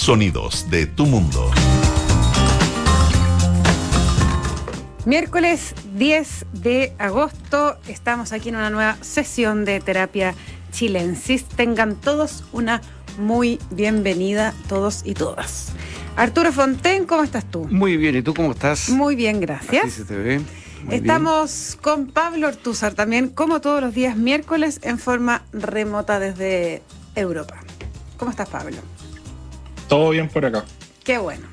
Sonidos de tu mundo. Miércoles 10 de agosto estamos aquí en una nueva sesión de terapia chilensis. Tengan todos una muy bienvenida, todos y todas. Arturo Fonten, ¿cómo estás tú? Muy bien, ¿y tú cómo estás? Muy bien, gracias. Así se te ve. Muy Estamos con Pablo Ortúzar también, como todos los días miércoles, en forma remota desde Europa. ¿Cómo estás, Pablo? Todo bien por acá. Qué bueno.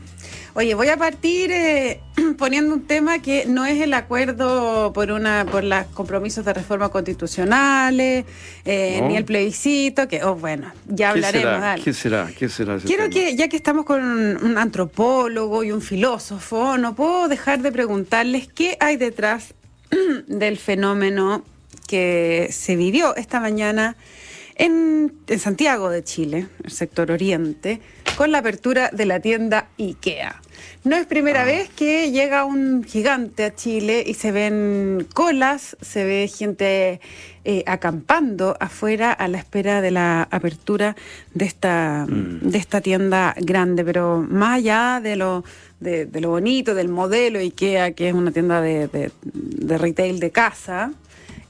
Oye, voy a partir eh, poniendo un tema que no es el acuerdo por una por los compromisos de reforma constitucionales, eh, No. ni el plebiscito, que, oh, bueno, ya bien. ¿Qué hablaremos. será? dale. ¿Qué será? ¿Qué será ese Quiero tema? que, ya que estamos con un, un antropólogo y un filósofo, no puedo dejar de preguntarles qué hay detrás del fenómeno que se vivió esta mañana en, en Santiago de Chile, el sector oriente, con la apertura de la tienda IKEA. No es primera Ah. vez que llega un gigante a Chile y se ven colas, se ve gente eh, acampando afuera a la espera de la apertura de esta, Mm. de esta tienda grande, pero más allá de lo, de, de lo bonito, del modelo IKEA, que es una tienda de, de- de retail de casa,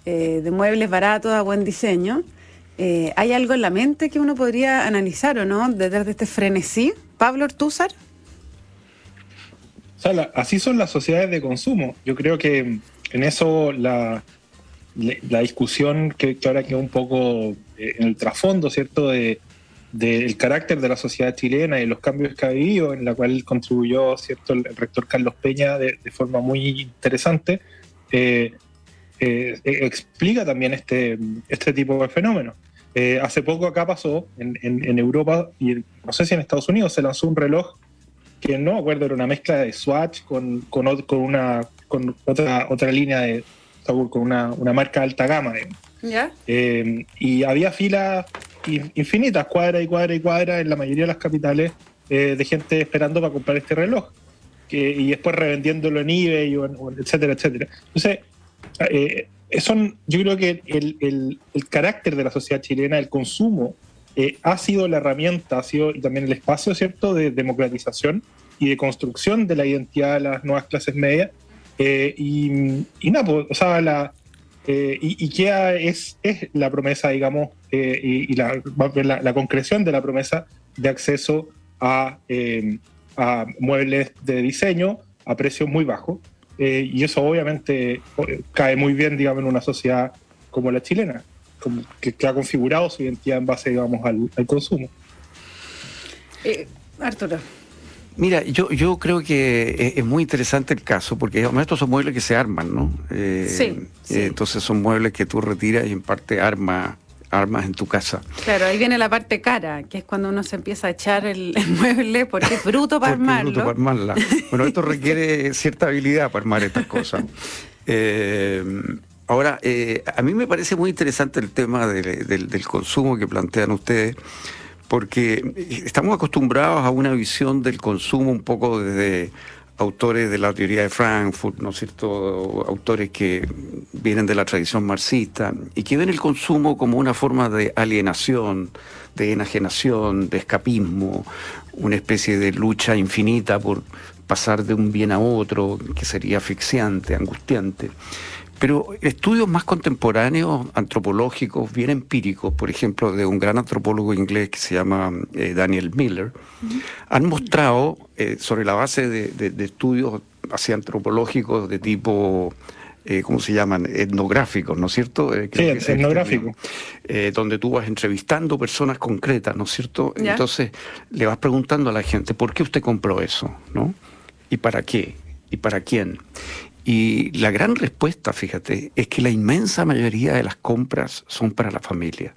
eh, de muebles baratos a buen diseño, eh, ¿hay algo en la mente que uno podría analizar o no detrás de este frenesí? Pablo Ortúzar. O así son las sociedades de consumo. Yo creo que en eso la, la discusión que, que ahora queda un poco eh, en el trasfondo, ¿cierto?, de del carácter de la sociedad chilena y los cambios que ha vivido, en la cual contribuyó, ¿cierto?, el, rector Carlos Peña de, forma muy interesante, eh, eh, explica también este, este tipo de fenómenos. Eh, hace poco acá pasó, en, en- en Europa, y en- no sé si en Estados Unidos, se lanzó un reloj que no me acuerdo, era una mezcla de Swatch con, con, con una, con otra, otra línea de, con una, una marca alta gama. Eh, y había filas in- infinitas, cuadra y cuadra y cuadra en la mayoría de las capitales eh, de gente esperando para comprar este reloj. Que, y después revendiéndolo en eBay, o o etcétera, etcétera. Entonces, eh, son, yo creo que el, el- el carácter de la sociedad chilena, el consumo, eh, ha sido la herramienta, ha sido también el espacio, ¿cierto?, de democratización y de construcción de la identidad de las nuevas clases medias. Eh, y, y nada, pues, o sea, la, eh, y es, es la promesa, digamos, eh, y, y la, la, la concreción de la promesa de acceso a, eh, a muebles de diseño a precios muy bajos. Eh, y eso obviamente eh, cae muy bien, digamos, en una sociedad como la chilena, como que, que ha configurado su identidad en base, digamos, al, al consumo. Eh, Arturo. Mira, yo, yo creo que es, es muy interesante el caso, porque además estos son muebles que se arman, ¿no? Eh, Sí, sí. entonces son muebles que tú retiras y en parte arma, armas en tu casa. Claro, ahí viene la parte cara, que es cuando uno se empieza a echar el, el mueble porque es bruto para Porque es armarlo. bruto para armarla. Bueno, esto requiere cierta habilidad para armar estas cosas. Eh, ahora, eh, a mí me parece muy interesante el tema del consumo que plantean ustedes, porque estamos acostumbrados a una visión del consumo un poco desde autores de la teoría de Frankfurt, ¿no es cierto? Autores que vienen de la tradición marxista y que ven el consumo como una forma de alienación, de enajenación, de escapismo, una especie de lucha infinita por pasar de un bien a otro, que sería asfixiante, angustiante. Pero estudios más contemporáneos, antropológicos, bien empíricos, por ejemplo, de un gran antropólogo inglés que se llama eh, Daniel Miller, han mostrado, eh, sobre la base de, de- de estudios así antropológicos de tipo, eh, ¿cómo se llaman? Etnográficos, ¿no es cierto? Eh, creo Sí, que ese es el etnográfico. Eh, donde tú vas entrevistando personas concretas, ¿no es cierto? Ya. Entonces le vas preguntando a la gente, ¿por qué usted compró eso? ¿No? ¿Y para qué? ¿Y para quién? Y la gran respuesta, fíjate, es que la inmensa mayoría de las compras son para la familia.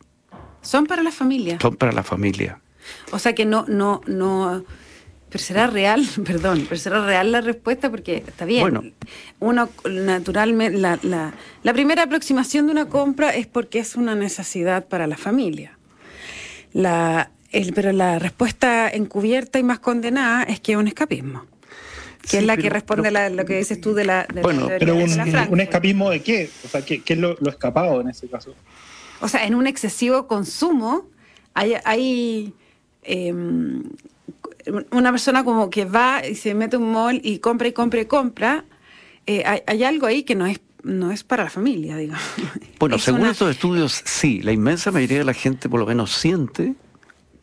Son para la familia. Son para la familia. O sea que no, no, no. Pero será real, perdón, pero será real la respuesta porque está bien. Bueno. Uno naturalmente, la, la, la primera aproximación de una compra es porque es una necesidad para la familia. La, el- pero la respuesta encubierta y más condenada es que es un escapismo. Que Sí, es la pero- que responde pero- a la- lo que dices tú de la, de la Bueno, teoría Pero de un, la escapismo de qué? O sea, ¿qué, qué es lo, lo escapado en ese caso? O sea, en un excesivo consumo hay, hay em, una persona como que va y se mete a un mall y compra y compra y compra, eh, hay, algo ahí que no es no es para la familia, digamos. Bueno, según estos estudios, sí, la inmensa mayoría de la gente por lo menos siente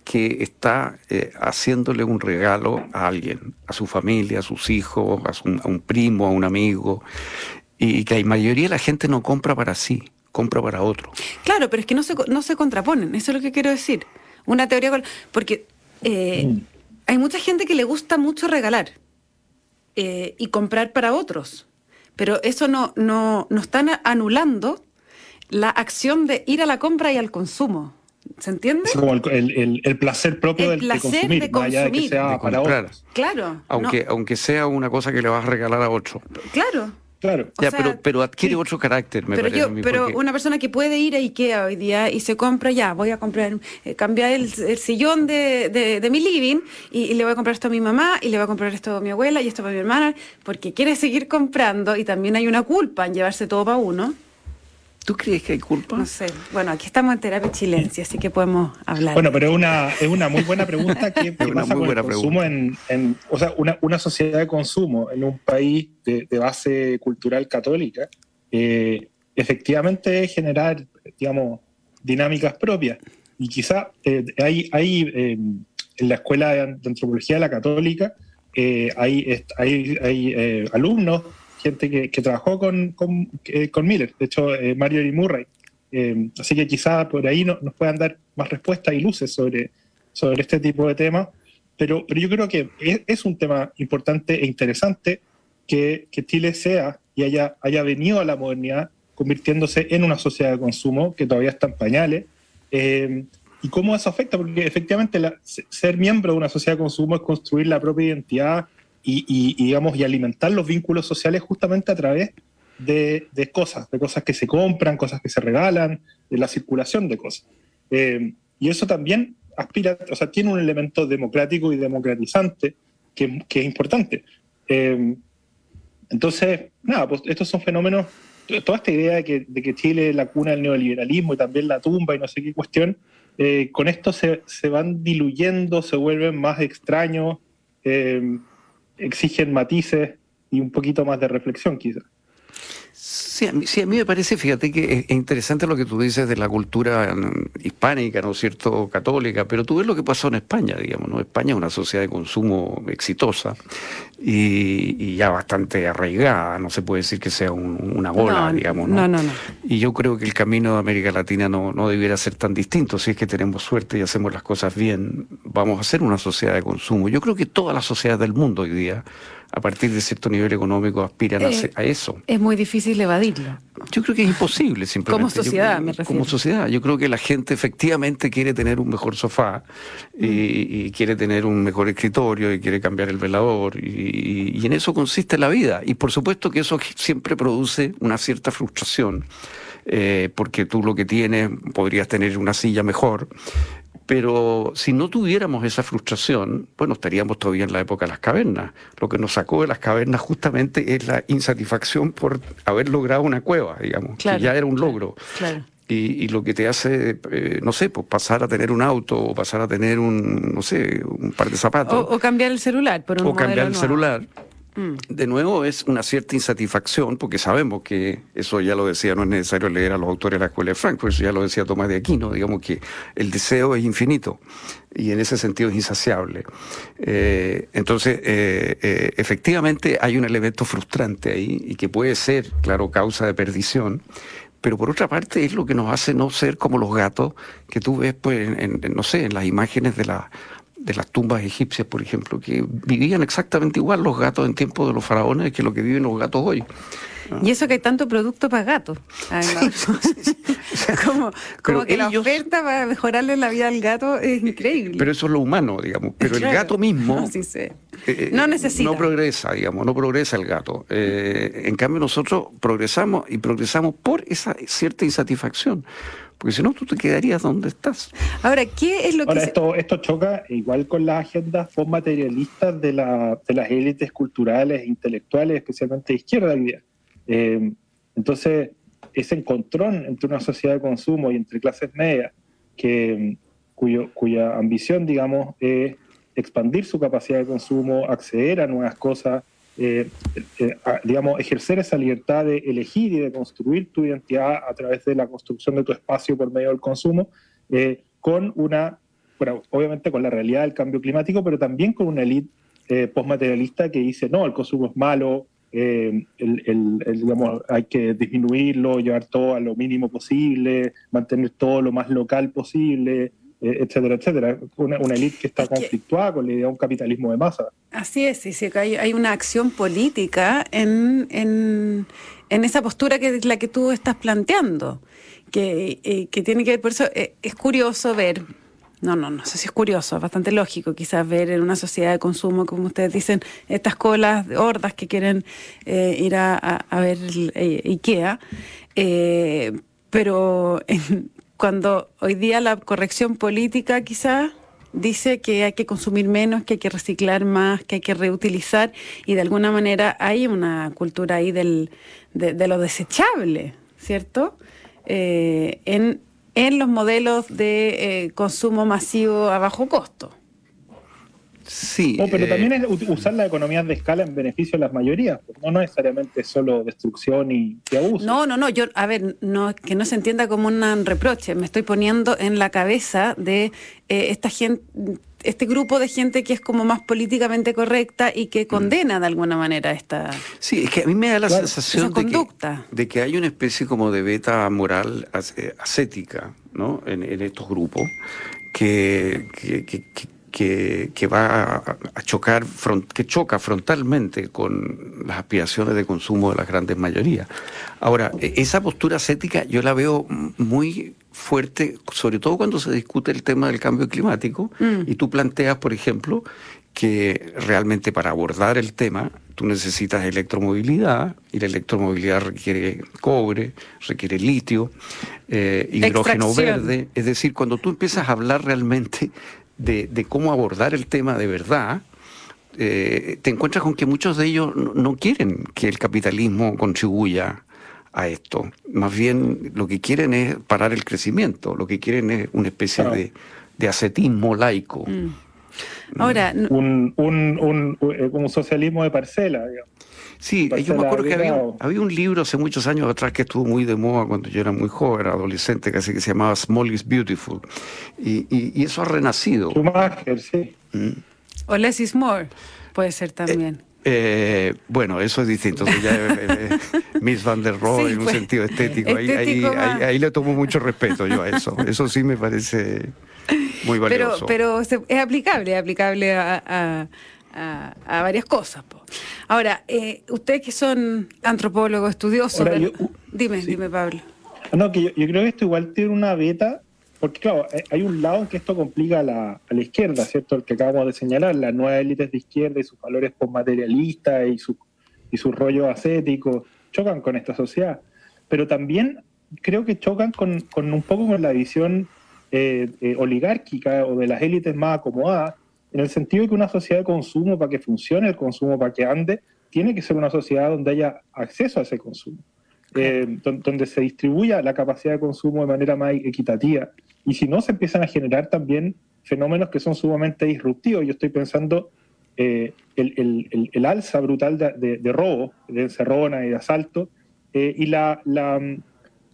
que está eh, haciéndole un regalo a alguien, a su familia, a sus hijos, a, un primo, a un amigo, y que la mayoría de la gente no compra para sí, compra para otro. Claro, pero es que no se, no se contraponen, eso es lo que quiero decir. Una teoría, porque eh, mm. hay mucha gente que le gusta mucho regalar eh, y comprar para otros, pero eso no, no, no están anulando la acción de ir a la compra y al consumo. ¿Se entiende? Es como el, el, placer propio del placer consumir, de consumir. que sea para otros. Claro. Aunque, aunque sea una cosa que le vas a regalar a otro. Claro. Claro. Ya, pero, pero adquiere otro carácter, me pero parece. Yo, pero una persona que puede ir a Ikea hoy día y se compra, ya, voy a comprar, eh, cambiar el, sillón de, de, mi living y, le voy a comprar esto a mi mamá y le voy a comprar esto a mi abuela y esto para mi hermana, porque quiere seguir comprando y también hay una culpa en llevarse todo para uno. ¿Tú crees que hay culpa? No sé. Bueno, aquí estamos en terapia chilencia, así que podemos hablar. Bueno, pero es una, es una muy buena pregunta. ¿Qué, pasa con el consumo en, o sea, una, una, sociedad de consumo en un país de, base cultural católica? Eh, efectivamente generar, digamos, dinámicas propias. Y quizá eh, hay, hay eh, en la Escuela de Antropología de la Católica, hay, hay, hay alumnos gente que, trabajó con, con, eh, Miller, de hecho eh, Mario y Murray. Eh, así que quizá por ahí nos puedan dar más respuestas y luces sobre, sobre este tipo de temas. Pero, pero yo creo que es, un tema importante e interesante que, que, Chile sea y haya, haya venido a la modernidad convirtiéndose en una sociedad de consumo que todavía está en pañales. ¿Y cómo eso afecta? Porque efectivamente ser miembro de una sociedad de consumo es construir la propia identidad y, digamos, y alimentar los vínculos sociales justamente a través de, cosas, de cosas que se compran, cosas que se regalan, de la circulación de cosas. Eh, y eso también aspira, o sea, tiene un elemento democrático y democratizante que, es importante. Eh, entonces, nada, pues estos son fenómenos, toda esta idea de que, de que, Chile es la cuna del neoliberalismo y también la tumba y no sé qué cuestión, eh, con esto se, se, van diluyendo, se vuelven más extraños exigen matices y un poquito más de reflexión quizás. Sí a, mí, sí, a mí me parece, fíjate que es interesante lo que tú dices de la cultura mm, hispánica, ¿no es cierto?, católica, pero tú ves lo que pasó en España, digamos, ¿no? España es una sociedad de consumo exitosa y, ya bastante arraigada, no se puede decir que sea una bola, digamos, ¿no? No, no, Y yo creo que el camino de América Latina no, no debiera ser tan distinto, si es que tenemos suerte y hacemos las cosas bien, vamos a ser una sociedad de consumo. Yo creo que todas las sociedades del mundo hoy día a partir de cierto nivel económico aspiran a, eh, eso. Es muy difícil evadirlo. Yo creo que es imposible, simplemente. Como sociedad, me refiero. Como sociedad. Yo creo que la gente efectivamente quiere tener un mejor sofá y, quiere tener un mejor escritorio y quiere cambiar el velador y, en eso consiste la vida. Y por supuesto que eso siempre produce una cierta frustración. Eh, porque tú lo que tienes podrías tener una silla mejor, pero si no tuviéramos esa frustración, bueno, estaríamos todavía en la época de las cavernas. Lo que nos sacó de las cavernas justamente es la insatisfacción por haber logrado una cueva, digamos, que ya era un logro. Y, lo que te hace, eh, no sé, pues pasar a tener un auto o pasar a tener un, no sé, un par de zapatos. O, cambiar el celular por un O cambiar el celular. Mm. De nuevo es una cierta insatisfacción, porque sabemos que eso ya lo decía, no es necesario leer a los autores de la Escuela de Frankfurt, eso ya lo decía Tomás de Aquino, digamos que el deseo es infinito y en ese sentido es insaciable. Eh, entonces, eh, eh, efectivamente hay un elemento frustrante ahí y que puede ser, claro, causa de perdición, pero por otra parte es lo que nos hace no ser como los gatos que tú ves, pues, en, no sé, en las imágenes de la de las tumbas egipcias, por ejemplo, que vivían exactamente igual los gatos en tiempos de los faraones que lo que viven los gatos hoy. Y eso que hay tanto producto para gatos, como, que la oferta para mejorarle la vida al gato es increíble. Pero eso es lo humano, digamos. Pero el gato mismo no, eh, eh, no necesita. No progresa, digamos, no progresa el gato. Eh, en cambio nosotros progresamos y progresamos por esa cierta insatisfacción porque si no tú te quedarías donde estás. Ahora, ¿qué es lo que... esto, esto choca igual con las agendas postmaterialistas de, la, de las élites culturales e intelectuales, especialmente de izquierda hoy día. Eh, entonces, ese encontrón entre una sociedad de consumo y entre clases medias, que, cuyo, cuya ambición, digamos, es expandir su capacidad de consumo, acceder a nuevas cosas, eh, eh, digamos, ejercer esa libertad de elegir y de construir tu identidad a través de la construcción de tu espacio por medio del consumo, eh, con una, bueno, obviamente con la realidad del cambio climático, pero también con una élite postmaterialista que dice, no, el consumo es malo, el, digamos, hay que disminuirlo, llevar todo a lo mínimo posible, mantener todo lo más local posible, etcétera, etcétera. Una, una élite que está conflictuada con la idea de un capitalismo de masa. Así es, sí, sí, hay, hay una acción política en, en, en, esa postura que es la que tú estás planteando, que, eh, que tiene que ver, por eso eh, es curioso ver, no, no, no sé si es curioso, es bastante lógico quizás ver en una sociedad de consumo, como ustedes dicen, estas colas hordas que quieren ir a, a, a ver IKEA, pero en, cuando hoy día la corrección política quizás dice que hay que consumir menos, que hay que reciclar más, que hay que reutilizar y de alguna manera hay una cultura ahí del, de, lo desechable, ¿cierto? Eh, en, en, los modelos de eh, consumo masivo a bajo costo. Sí. pero eh, también es usar la economía de escala en beneficio de las mayorías, pues, no necesariamente solo destrucción y, abuso. No, no, no, yo, a ver, no, que no se entienda como un reproche, me estoy poniendo en la cabeza de eh, esta gente, este grupo de gente que es como más políticamente correcta y que mm. condena de alguna manera esta Sí, es que a mí me da la sensación de que, de que, hay una especie como de beta moral ascética ¿no? en, estos grupos que, que que, va a, chocar, que choca frontalmente con las aspiraciones de consumo de las grandes mayorías. Ahora, e, esa postura ascética yo la veo muy fuerte, sobre todo cuando se discute el tema del cambio climático, mm. y tú planteas, por ejemplo, que realmente para abordar el tema tú necesitas electromovilidad y la electromovilidad requiere cobre, requiere litio, eh, hidrógeno verde. Es decir, cuando tú empiezas a hablar realmente de, cómo abordar el tema de verdad, eh, te encuentras con que muchos de ellos no, quieren que el capitalismo contribuya a esto. Más bien lo que quieren es parar el crecimiento, lo que quieren es una especie de, de, ascetismo laico. Mm. Ahora, un, un, un, un, socialismo de parcela, digamos. Sí, yo me acuerdo que había, un libro hace muchos años atrás que estuvo muy de moda cuando yo era muy joven, adolescente, casi que se llamaba Small is Beautiful. Y, y, eso ha renacido. Schumacher, sí. Mm. O Less is More, puede ser también. Eh, eh, bueno, eso es distinto. ya eh, Miss Van der Rohe en un pues, sentido estético. Ahí, ahí, ahí, le tomo mucho respeto yo a eso. Eso sí me parece muy valioso. Pero, pero es aplicable, es aplicable a a, varias cosas. Ahora, eh, ustedes que son antropólogos, estudiosos, dime, dime Pablo. No, que yo, creo que esto igual tiene una beta, porque claro, eh, hay un lado en que esto complica a la, a la izquierda, ¿cierto? El que acabamos de señalar, las nuevas élites de izquierda y sus valores postmaterialistas y su, y su rollo ascético, chocan con esta sociedad. Pero también creo que chocan con, con un poco con la visión eh, eh, oligárquica o de las élites más acomodadas, en el sentido de que una sociedad de consumo, para que funcione el consumo, para que ande, tiene que ser una sociedad donde haya acceso a ese consumo, eh, donde se distribuya la capacidad de consumo de manera más equitativa. Y si no, se empiezan a generar también fenómenos que son sumamente disruptivos. Yo estoy pensando eh, el, el, alza brutal de, de, robo, de encerrona y de asalto, eh, y la, la,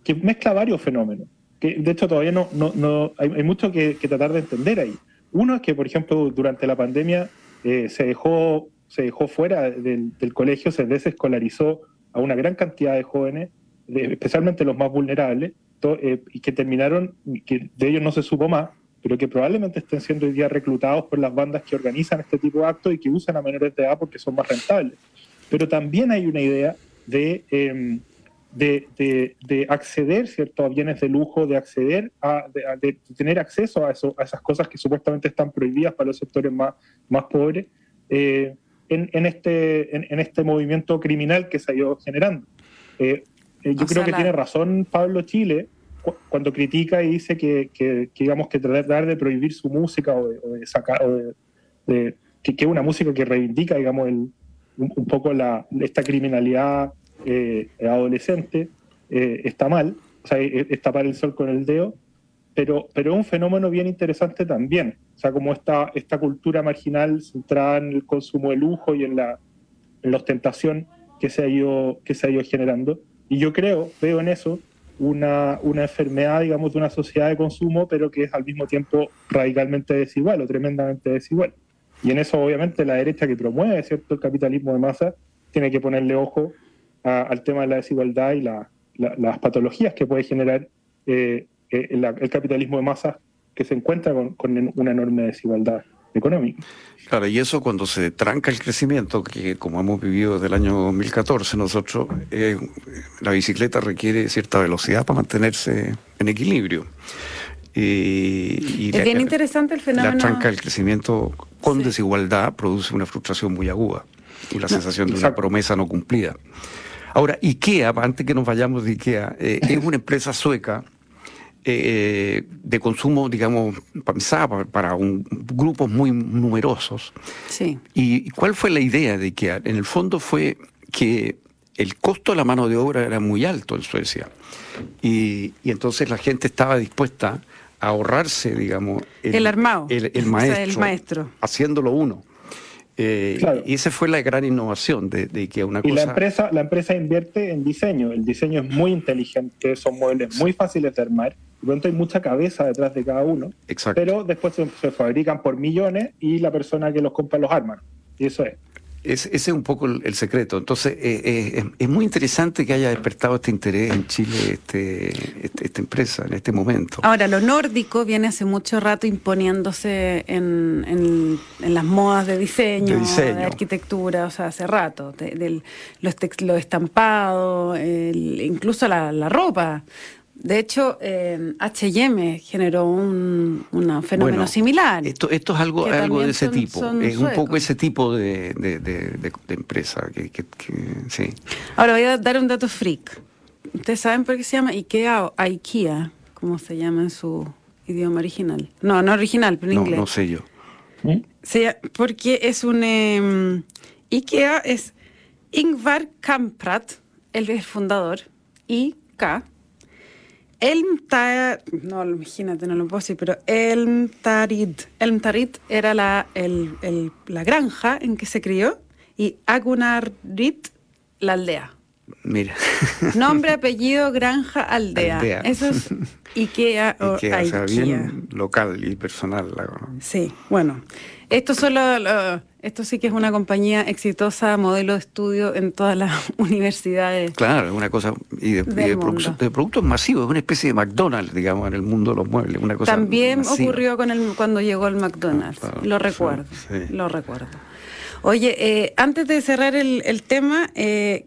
que mezcla varios fenómenos. Que de hecho todavía no, no, no hay, hay mucho que, que tratar de entender ahí. Uno es que, por ejemplo, durante la pandemia eh, se, dejó, se dejó fuera del, colegio, se desescolarizó a una gran cantidad de jóvenes, especialmente los más vulnerables, eh, y que terminaron, que de ellos no se supo más, pero que probablemente estén siendo hoy día reclutados por las bandas que organizan este tipo de actos y que usan a menores de edad porque son más rentables. Pero también hay una idea de em, de, de, acceder ¿cierto? a bienes de lujo, de acceder a, de, tener acceso a, eso, a esas cosas que supuestamente están prohibidas para los sectores más, más pobres, eh, en, en, este, en, este movimiento criminal que se ha ido generando. Eh, eh, yo creo que tiene razón Pablo Chile cuando critica y dice que, que, digamos que tratar de prohibir su música o de, sacar o de, que, es una música que reivindica digamos el, un, un, poco la, esta criminalidad eh, adolescente eh, está mal, o sea, es tapar el sol con el dedo. pero, pero es un fenómeno bien interesante también. O sea, como esta, esta cultura marginal centrada en el consumo de lujo y en la, en la ostentación que se, ha ido, que se ha ido generando. Y yo creo, veo en eso una, una enfermedad, digamos, de una sociedad de consumo, pero que es al mismo tiempo radicalmente desigual o tremendamente desigual. Y en eso, obviamente, la derecha que promueve ¿cierto? el capitalismo de masa tiene que ponerle ojo al tema de la desigualdad y las patologías que puede generar eh, eh, el, capitalismo de masa que se encuentra con, una enorme desigualdad económica. Claro, y eso cuando se tranca el crecimiento, que como hemos vivido desde el año 2014 nosotros, eh, la bicicleta requiere cierta velocidad para mantenerse en equilibrio. Y, es bien interesante el fenómeno. La tranca del crecimiento con desigualdad produce una frustración muy aguda y la sensación de una promesa no cumplida. Ahora, IKEA, antes que nos vayamos de IKEA, eh, es una empresa sueca eh, de consumo, digamos, pensada para, un, grupos muy numerosos. Sí. ¿Y cuál fue la idea de IKEA? En el fondo fue que el costo de la mano de obra era muy alto en Suecia. Y, entonces la gente estaba dispuesta a ahorrarse, digamos, el, armado, el, maestro, el maestro, haciéndolo uno. Eh, y esa fue la gran innovación de, que una cosa... Y la empresa, la empresa invierte en diseño. El diseño es muy inteligente, son muebles muy fáciles de armar. De pronto hay mucha cabeza detrás de cada uno. Exacto. Pero después se, se, fabrican por millones y la persona que los compra los arma. Y eso es. Es, ese es un poco el, secreto. Entonces, eh, eh, es muy interesante que haya despertado este interés en Chile, este, este, esta empresa, en este momento. Ahora, lo nórdico viene hace mucho rato imponiéndose en, en, las modas de diseño, de, arquitectura, o sea, hace rato. De, los, lo estampado, incluso la, la ropa. De hecho, eh, HM generó un, fenómeno similar. Esto, esto es algo, algo de ese tipo. es un poco ese tipo de, empresa. Que, sí. Ahora voy a dar un dato freak. ¿Ustedes saben por qué se llama IKEA o IKEA? ¿Cómo se llama en su idioma original? No, no original, pero en inglés. No sé yo. ¿Mm? porque es un... Em, IKEA es Ingvar Kamprad, el fundador, IK Elmtar, no, imagínate, no lo puedo decir, pero Elmtarid. Elmtarid era la, el, la granja en que se crió y Agunarit la aldea. Mira. Nombre, apellido, granja, aldea. Eso es Ikea o Ikea, o sea, bien local y personal. Sí, bueno. Esto solo esto sí que es una compañía exitosa, modelo de estudio en todas las universidades. Claro, es una cosa. Y de, productos masivos, es una especie de McDonald's, digamos, en el mundo de los muebles. Una cosa También ocurrió con el, cuando llegó el McDonald's. lo recuerdo. Lo recuerdo. Oye, eh, antes de cerrar el, tema. Eh,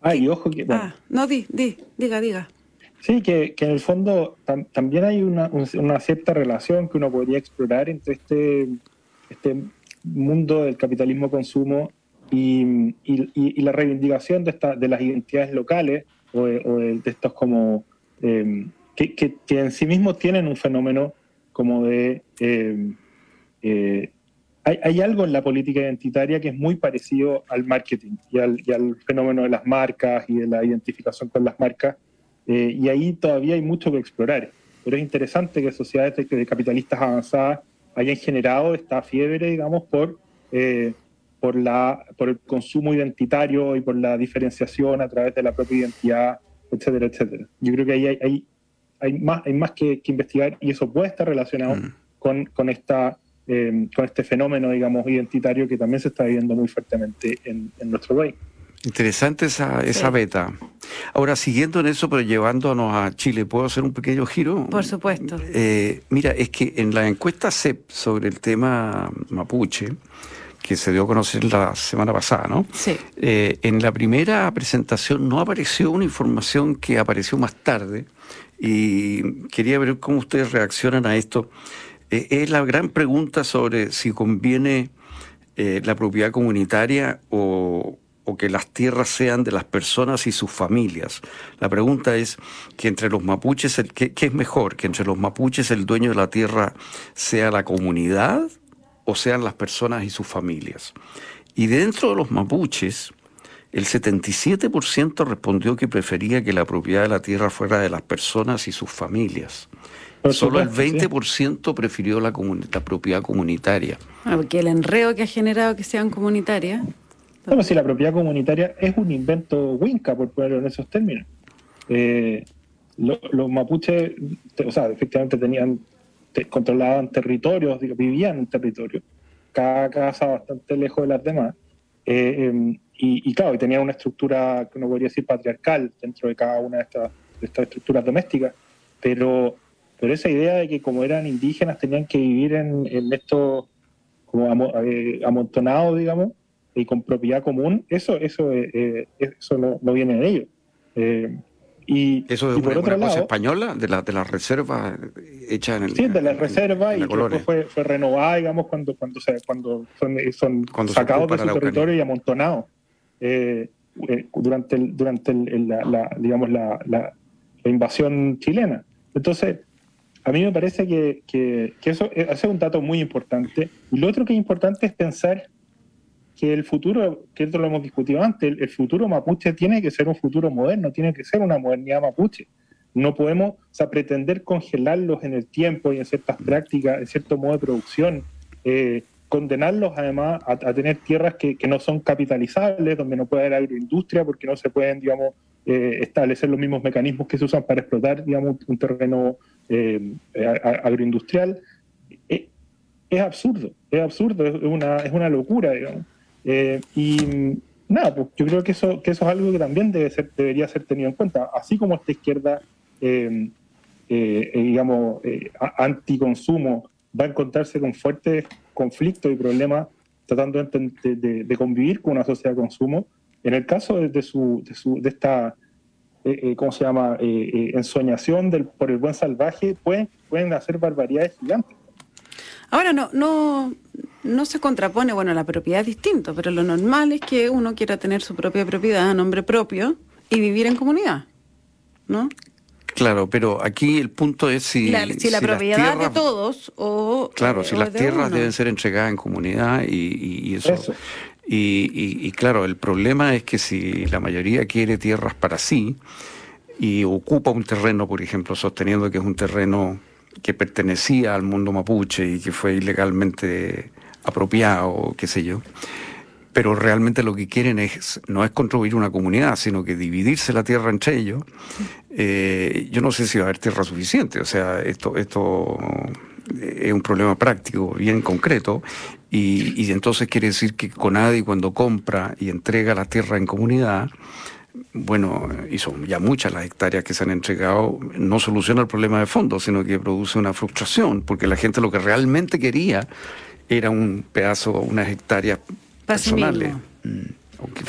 Ay, ojo que. Ah, no, di, di, diga, diga. Sí, que, en el fondo también hay una, una, cierta relación que uno podría explorar entre este, este mundo del capitalismo consumo y, y, la reivindicación de, esta, de las identidades locales o, de, estos como em, que, que, en sí mismos tienen un fenómeno como de em, eh, hay, hay, algo en la política identitaria que es muy parecido al marketing y al fenómeno de las marcas y de la identificación con las marcas eh, y ahí todavía hay mucho que explorar pero es interesante que sociedades de capitalistas avanzadas hayan generado esta fiebre, digamos, por, eh, por, la, por el consumo identitario y por la diferenciación a través de la propia identidad, etcétera, etcétera. Yo creo que ahí hay, hay, hay más, hay más que, investigar y eso puede estar relacionado mm. con, con, esta, eh, con este fenómeno, digamos, identitario que también se está viviendo muy fuertemente en, en nuestro país. Interesante esa, esa beta. Ahora, siguiendo en eso, pero llevándonos a Chile, ¿puedo hacer un pequeño giro? Por supuesto. Eh, mira, es que en la encuesta CEP sobre el tema mapuche, que se dio a conocer la semana pasada, ¿no? Sí. Eh, en la primera presentación no apareció una información que apareció más tarde y quería ver cómo ustedes reaccionan a esto. Eh, es la gran pregunta sobre si conviene la propiedad comunitaria o, o que las tierras sean de las personas y sus familias. La pregunta es que entre los mapuches, ¿qué, es mejor? ¿Que entre los mapuches el dueño de la tierra sea la comunidad o sean las personas y sus familias? Y dentro de los mapuches, el 77% respondió que prefería que la propiedad de la tierra fuera de las personas y sus familias. Solo el 20% prefirió la, propiedad comunitaria. Ah, porque el enreo que ha generado que sean comunitarias. No, si la propiedad comunitaria es un invento Winca, por ponerlo en esos términos. Eh, los mapuches, o sea, efectivamente tenían, controlaban territorios, vivían en territorio, cada casa bastante lejos de las demás. Eh, em, y, claro, y tenían una estructura que uno podría decir patriarcal dentro de cada una de estas, estructuras domésticas, pero, pero esa idea de que como eran indígenas tenían que vivir en, en estos como eh, amontonados, digamos, y con propiedad común, eso, eso, eh, eso no, no, viene de ellos. Y, ¿Eso es una, cosa española de la, de la reserva hecha en el. Sí, de la reserva y después fue, fue, renovada, digamos, cuando, cuando, se, cuando son, son sacados de su territorio y amontonados eh, eh, durante, el, durante el, la, digamos, la, la, invasión chilena. Entonces, a mí me parece que, que, que eso es un dato muy importante. Y lo otro que es importante es pensar que el futuro, que esto lo hemos discutido antes, el, futuro mapuche tiene que ser un futuro moderno, tiene que ser una modernidad mapuche. No podemos pretender congelarlos en el tiempo y en ciertas prácticas, en cierto modo de producción, eh, condenarlos además a, tener tierras que, no son capitalizables, donde no puede haber agroindustria, porque no se pueden, digamos, eh, establecer los mismos mecanismos que se usan para explotar, digamos, un terreno eh, agroindustrial. es absurdo, es absurdo, es una, es una locura, digamos. Eh, y nada, pues yo creo que eso, que eso es algo que también debe ser, debería ser tenido en cuenta. Así como esta izquierda, eh, eh, digamos, anticonsumo va a encontrarse con fuertes conflictos y problemas tratando de, convivir con una sociedad de consumo, en el caso de, su, de, su, de esta, ¿cómo se llama?, ensoñación del, por el buen salvaje, pueden, pueden hacer barbaridades gigantes. Ahora, no, no, no se contrapone, bueno, la propiedad es distinto, pero lo normal es que uno quiera tener su propia propiedad a nombre propio y vivir en comunidad, ¿no? Claro, pero aquí el punto es si la, si la propiedad de todos o claro, si las tierras deben ser entregadas en comunidad y, eso, Y, y, claro, el problema es que si la mayoría quiere tierras para sí y ocupa un terreno, por ejemplo, sosteniendo que es un terreno que pertenecía al mundo mapuche y que fue ilegalmente apropiado, qué sé yo. Pero realmente lo que quieren es no es construir una comunidad, sino que dividirse la tierra entre ellos. Eh, yo no sé si va a haber tierra suficiente. O sea, esto, esto es un problema práctico, bien concreto, y, y entonces quiere decir que Conadi cuando compra y entrega la tierra en comunidad, bueno, y son ya muchas las hectáreas que se han entregado, no soluciona el problema de fondo, sino que produce una frustración, porque la gente lo que realmente quería era un pedazo, unas hectáreas personales. Mm,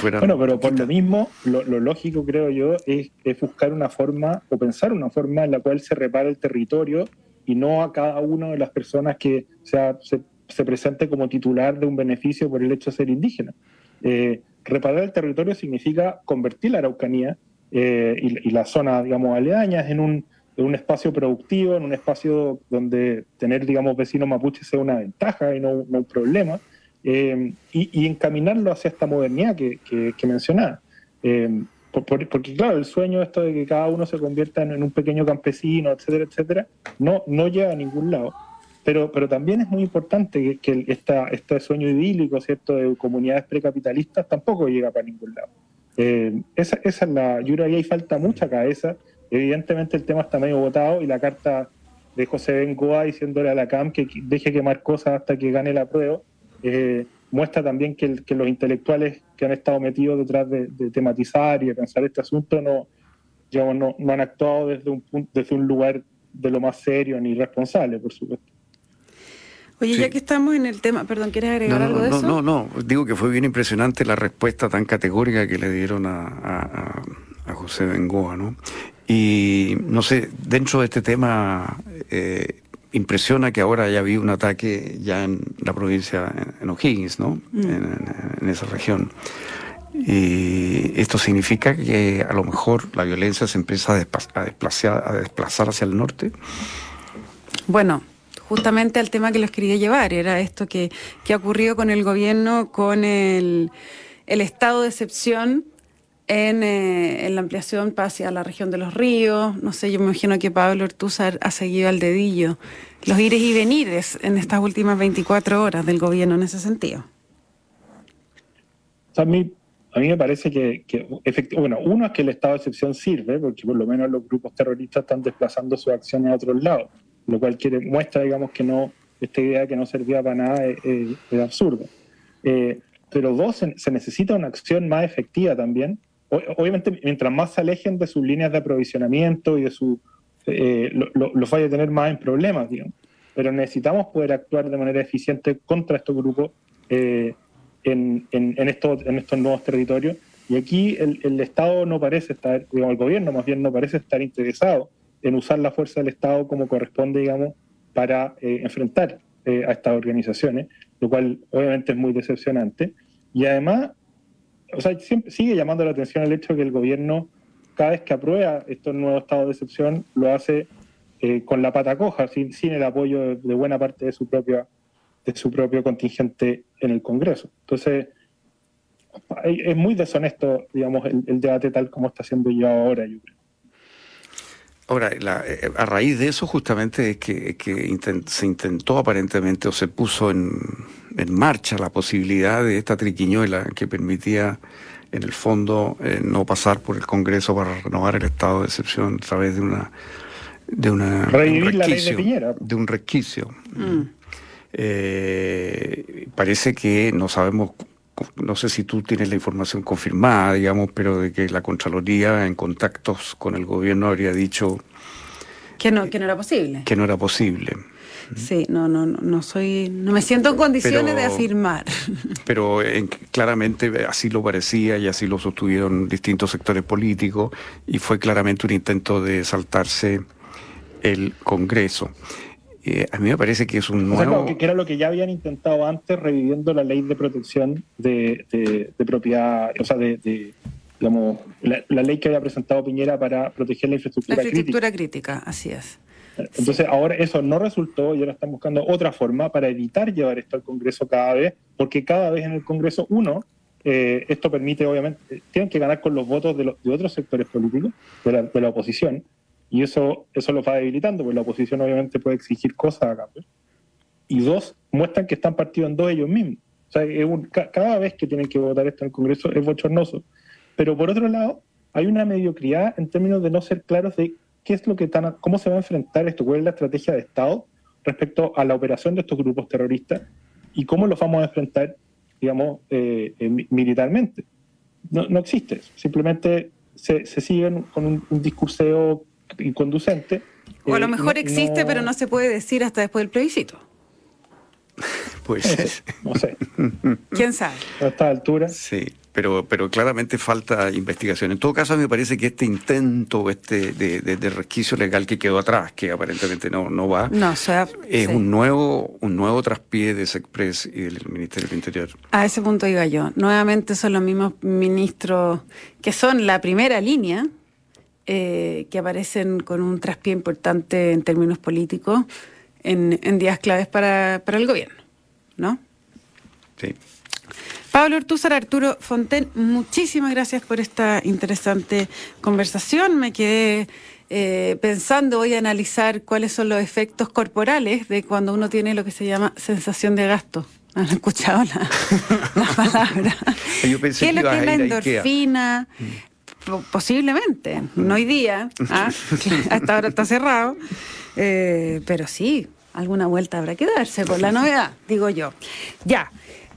bueno, pero por lo mismo, lo, lógico creo yo es, buscar una forma o pensar una forma en la cual se repara el territorio y no a cada una de las personas que sea, se, presente como titular de un beneficio por el hecho de ser indígena. Eh, reparar el territorio significa convertir la Araucanía eh, y, la zona, digamos, aledañas en un, un, espacio productivo, en un espacio donde tener, digamos, vecinos mapuches sea una ventaja y no, un problema, eh, y, encaminarlo hacia esta modernidad que, que, mencionaba. Eh, porque, claro, el sueño esto de que cada uno se convierta en, un pequeño campesino, etcétera, etcétera, no, no lleva a ningún lado. Pero, pero también es muy importante que, esta, este sueño idílico, ¿cierto?, de comunidades precapitalistas tampoco llega para ningún lado. Eh, esa, esa, es la, yo creo que ahí falta mucha cabeza. Evidentemente el tema está medio votado y la carta de José Bengoa diciéndole a la CAM que deje quemar cosas hasta que gane la prueba, eh, muestra también que, los intelectuales que han estado metidos detrás de, tematizar y de pensar este asunto no, no, no, han actuado desde un, desde un lugar de lo más serio ni responsable, por supuesto. Oye, ya que estamos en el tema, perdón, ¿quieres agregar algo de eso? No, no, no, digo que fue bien impresionante la respuesta tan categórica que le dieron a, José Bengoa, ¿no? Y no sé, dentro de este tema eh, impresiona que ahora haya habido un ataque ya en la provincia, en O'Higgins, ¿no? Mm. En, esa región. Y esto significa que a lo mejor la violencia se empieza a, desplazar, a desplazar hacia el norte. Bueno, justamente al tema que los quería llevar, era esto que, que ha ocurrido con el gobierno, con el el estado de excepción en, eh, en, la ampliación hacia la región de los ríos. No sé, yo me imagino que Pablo Ortúzar ha seguido al dedillo los ires y venires en estas últimas 24 horas del gobierno en ese sentido. a, mí, a mí me parece que, que bueno, uno es que el estado de excepción sirve, porque por lo menos los grupos terroristas están desplazando sus acciones a otros lados, lo cual quiere, muestra, digamos, que no esta idea que no servía para nada es, absurda. Eh, pero dos, se necesita una acción más efectiva también, obviamente, mientras más se alejen de sus líneas de aprovisionamiento y de su. Eh, lo, los vaya a tener más en problemas, digamos. Pero necesitamos poder actuar de manera eficiente contra estos grupos eh, en, en, estos, en estos nuevos territorios. Y aquí el, el, Estado no parece estar, digamos, el gobierno más bien no parece estar interesado en usar la fuerza del Estado como corresponde, digamos, para eh, enfrentar eh, a estas organizaciones, lo cual obviamente es muy decepcionante. Y además o sea, siempre, sigue llamando la atención el hecho de que el gobierno, cada vez que aprueba estos nuevos estados de excepción, lo hace eh, con la pata coja, sin, el apoyo de, buena parte de su, propia, de su propio contingente en el Congreso. Entonces, es muy deshonesto, digamos, el, debate tal como está siendo llevado ahora, yo creo. Ahora, eh, a raíz de eso justamente es que se intentó aparentemente o se puso en, en marcha la posibilidad de esta triquiñuela que permitía en el fondo eh, no pasar por el Congreso para renovar el estado de excepción a través de una de una Revivir un requisio, de, de, un resquicio. Mm. Eh, parece que no sabemos no sé si tú tienes la información confirmada, digamos, pero de que la Contraloría en contactos con el gobierno habría dicho que no, que no era posible. Que no era posible. Sí, no, no, no soy, no me siento en condiciones de afirmar. Pero claramente así lo parecía y así lo sostuvieron distintos sectores políticos y fue claramente un intento de saltarse el Congreso. Eh, a mí me parece que es un nuevo... que, era lo que ya habían intentado antes, reviviendo la ley de protección de, de, propiedad, o sea, de, digamos, la, ley que había presentado Piñera para proteger la infraestructura, la infraestructura crítica. así es. Entonces ahora eso no resultó y ahora están buscando otra forma para evitar llevar esto al Congreso cada vez, porque cada vez en el Congreso, uno, eh, esto permite obviamente, tienen que ganar con los votos de, de otros sectores políticos, de la, de la, oposición, y eso, eso lo va debilitando, porque la oposición obviamente puede exigir cosas a cambio. Y dos, muestran que están partidos en dos ellos mismos. O sea, cada vez que tienen que votar esto en el Congreso es bochornoso. Pero por otro lado, hay una mediocridad en términos de no ser claros de qué es lo que tan, cómo se va a enfrentar esto, cuál es la estrategia de Estado respecto a la operación de estos grupos terroristas y cómo los vamos a enfrentar, digamos, eh, eh, militarmente. No, no, existe simplemente se, se siguen con un, un discurseo inconducente. O a lo mejor existe, pero no se puede decir hasta después del plebiscito. Pues no sé. ¿Quién sabe? A esta altura. Sí, pero, pero claramente falta investigación. En todo caso, me parece que este intento este de, de, resquicio legal que quedó atrás, que aparentemente no, no va, no, sea, es un nuevo un nuevo traspié de Sexpress y del Ministerio del Interior. A ese punto iba yo. Nuevamente son los mismos ministros que son la primera línea eh, que aparecen con un traspié importante en términos políticos en, días claves para, el gobierno, ¿no? Sí. Pablo Ortúzar, Arturo Fonten, muchísimas gracias por esta interesante conversación. Me quedé eh, pensando, voy a analizar cuáles son los efectos corporales de cuando uno tiene lo que se llama sensación de gasto. ¿Han escuchado la, palabra? Yo pensé ¿Qué es lo que es la endorfina? posiblemente, no hoy día, ¿ah? hasta ahora está cerrado, eh, pero sí, alguna vuelta habrá que darse por la novedad, digo yo. Ya.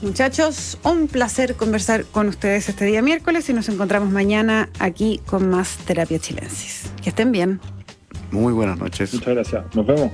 Muchachos, un placer conversar con ustedes este día miércoles y nos encontramos mañana aquí con más Terapia Chilensis. Que estén bien. Muy buenas noches. Muchas gracias. Nos vemos.